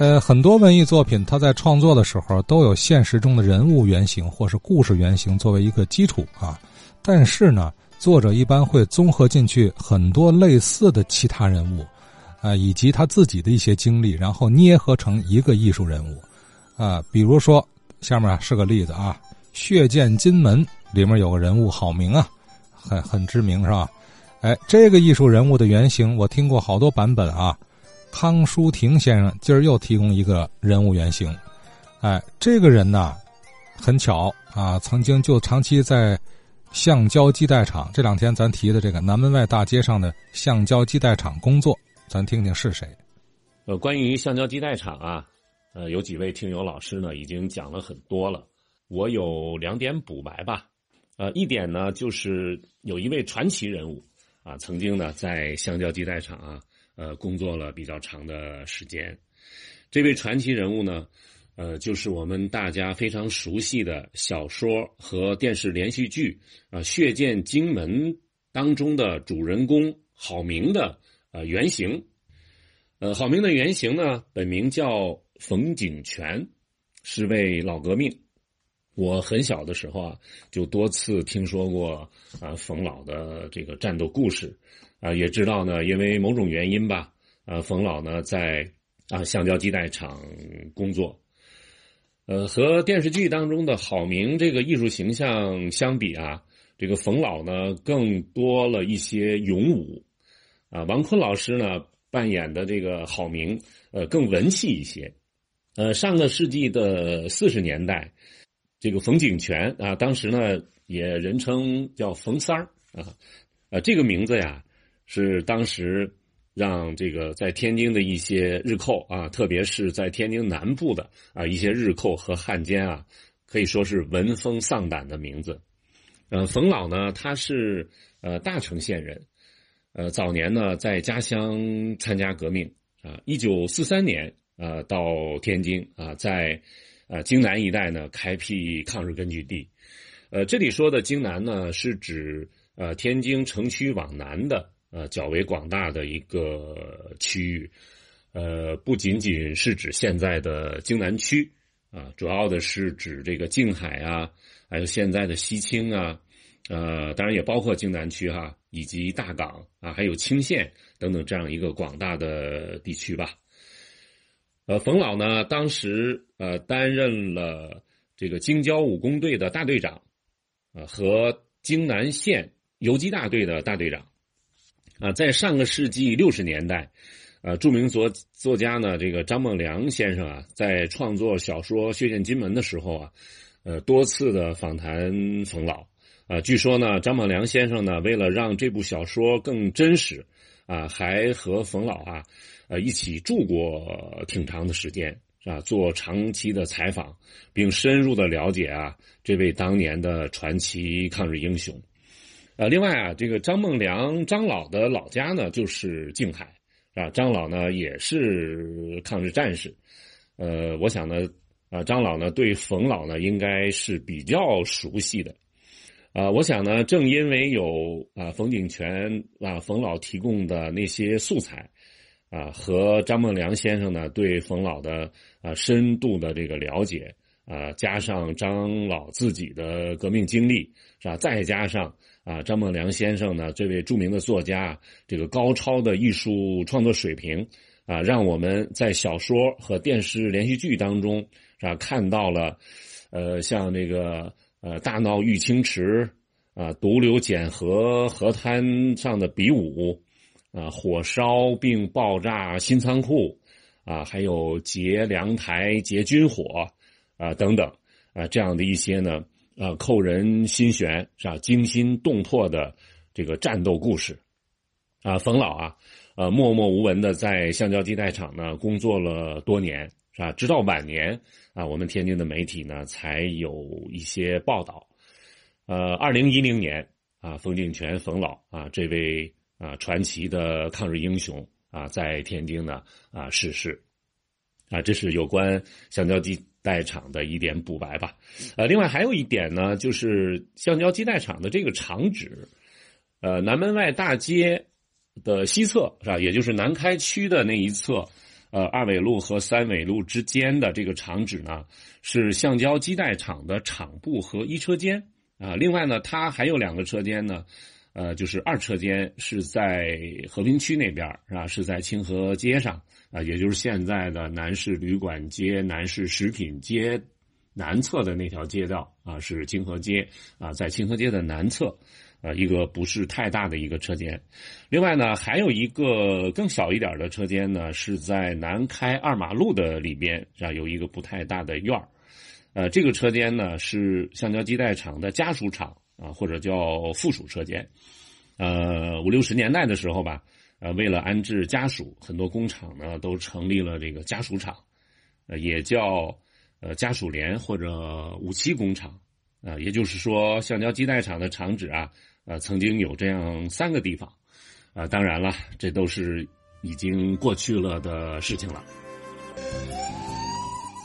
呃，很多文艺作品，它在创作的时候都有现实中的人物原型或是故事原型作为一个基础啊。但是呢，作者一般会综合进去很多类似的其他人物，啊，以及他自己的一些经历，然后捏合成一个艺术人物，啊，比如说下面是个例子啊，《血溅金门》里面有个人物郝明啊，很很知名是吧？哎，这个艺术人物的原型我听过好多版本啊。康舒婷先生今儿又提供一个人物原型，哎，这个人呢，很巧啊，曾经就长期在橡胶基带厂。这两天咱提的这个南门外大街上的橡胶基带厂工作，咱听听是谁。呃，关于橡胶基带厂啊，呃，有几位听友老师呢已经讲了很多了，我有两点补白吧。呃，一点呢就是有一位传奇人物啊，曾经呢在橡胶基带厂啊。呃，工作了比较长的时间，这位传奇人物呢，呃，就是我们大家非常熟悉的小说和电视连续剧啊《血溅荆门》当中的主人公郝明的呃原型。呃，郝明的原型呢，本名叫冯景泉，是位老革命。我很小的时候啊，就多次听说过啊冯老的这个战斗故事。啊，也知道呢，因为某种原因吧，啊，冯老呢在啊橡胶基带厂工作，呃，和电视剧当中的郝明这个艺术形象相比啊，这个冯老呢更多了一些勇武，啊，王坤老师呢扮演的这个郝明，呃，更文气一些，呃，上个世纪的四十年代，这个冯景泉啊，当时呢也人称叫冯三儿啊，呃，这个名字呀。是当时让这个在天津的一些日寇啊，特别是在天津南部的啊一些日寇和汉奸啊，可以说是闻风丧胆的名字。呃，冯老呢，他是呃大城县人，呃早年呢在家乡参加革命啊，一九四三年啊到天津啊，在呃京南一带呢开辟抗日根据地。呃，这里说的京南呢，是指呃天津城区往南的。呃，较为广大的一个区域，呃，不仅仅是指现在的京南区啊，主要的是指这个静海啊，还有现在的西青啊，呃，当然也包括京南区哈，以及大港啊，还有青县等等这样一个广大的地区吧。呃，冯老呢，当时呃担任了这个京郊武工队的大队长，啊，和京南县游击大队的大队长。啊，在上个世纪六十年代，呃，著名作作家呢，这个张梦良先生啊，在创作小说《血溅金门》的时候啊，呃，多次的访谈冯老。啊，据说呢，张梦良先生呢，为了让这部小说更真实，啊，还和冯老啊，呃，一起住过挺长的时间，是吧？做长期的采访，并深入的了解啊，这位当年的传奇抗日英雄。呃，另外啊，这个张梦良张老的老家呢就是静海，啊，张老呢也是抗日战士，呃，我想呢，啊，张老呢对冯老呢应该是比较熟悉的，啊，我想呢，正因为有啊冯景泉啊冯老提供的那些素材，啊，和张梦良先生呢对冯老的啊深度的这个了解，啊，加上张老自己的革命经历，是吧？再加上。啊，张梦良先生呢，这位著名的作家，这个高超的艺术创作水平，啊，让我们在小说和电视连续剧当中，啊，看到了，呃，像这个呃大闹玉清池，啊，独流简河河滩上的比武，啊，火烧并爆炸新仓库，啊，还有劫粮台、劫军火，啊，等等，啊，这样的一些呢。啊，扣人心弦是吧？惊心动魄的这个战斗故事，啊，冯老啊，呃，默默无闻的在橡胶基带厂呢工作了多年是吧？直到晚年啊，我们天津的媒体呢才有一些报道。呃，二零一零年啊，冯景泉冯老啊这位啊传奇的抗日英雄啊在天津呢啊逝世，啊，这是有关橡胶基。代厂的一点补白吧，呃，另外还有一点呢，就是橡胶基带厂的这个厂址，呃，南门外大街的西侧是吧？也就是南开区的那一侧，呃二纬路和三纬路之间的这个厂址呢，是橡胶基带厂的厂部和一车间啊。另外呢，它还有两个车间呢，呃，就是二车间是在和平区那边是吧？是在清河街上啊，也就是现在的南市旅馆街、南市食品街南侧的那条街道啊，是清河街啊，在清河街的南侧。呃，一个不是太大的一个车间，另外呢，还有一个更小一点的车间呢，是在南开二马路的里边，啊，有一个不太大的院儿，呃，这个车间呢是橡胶基带厂的家属厂啊，或者叫附属车间，呃，五六十年代的时候吧，呃，为了安置家属，很多工厂呢都成立了这个家属厂，呃，也叫呃家属连或者五七工厂，啊，也就是说，橡胶基带厂的厂址啊。呃，曾经有这样三个地方，啊，当然了，这都是已经过去了的事情了。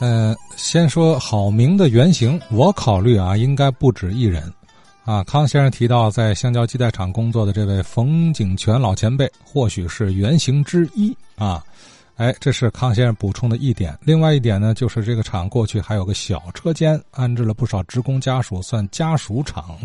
呃，先说好名的原型，我考虑啊，应该不止一人。啊，康先生提到在橡胶基带厂工作的这位冯景全老前辈，或许是原型之一啊。哎，这是康先生补充的一点。另外一点呢，就是这个厂过去还有个小车间，安置了不少职工家属，算家属厂。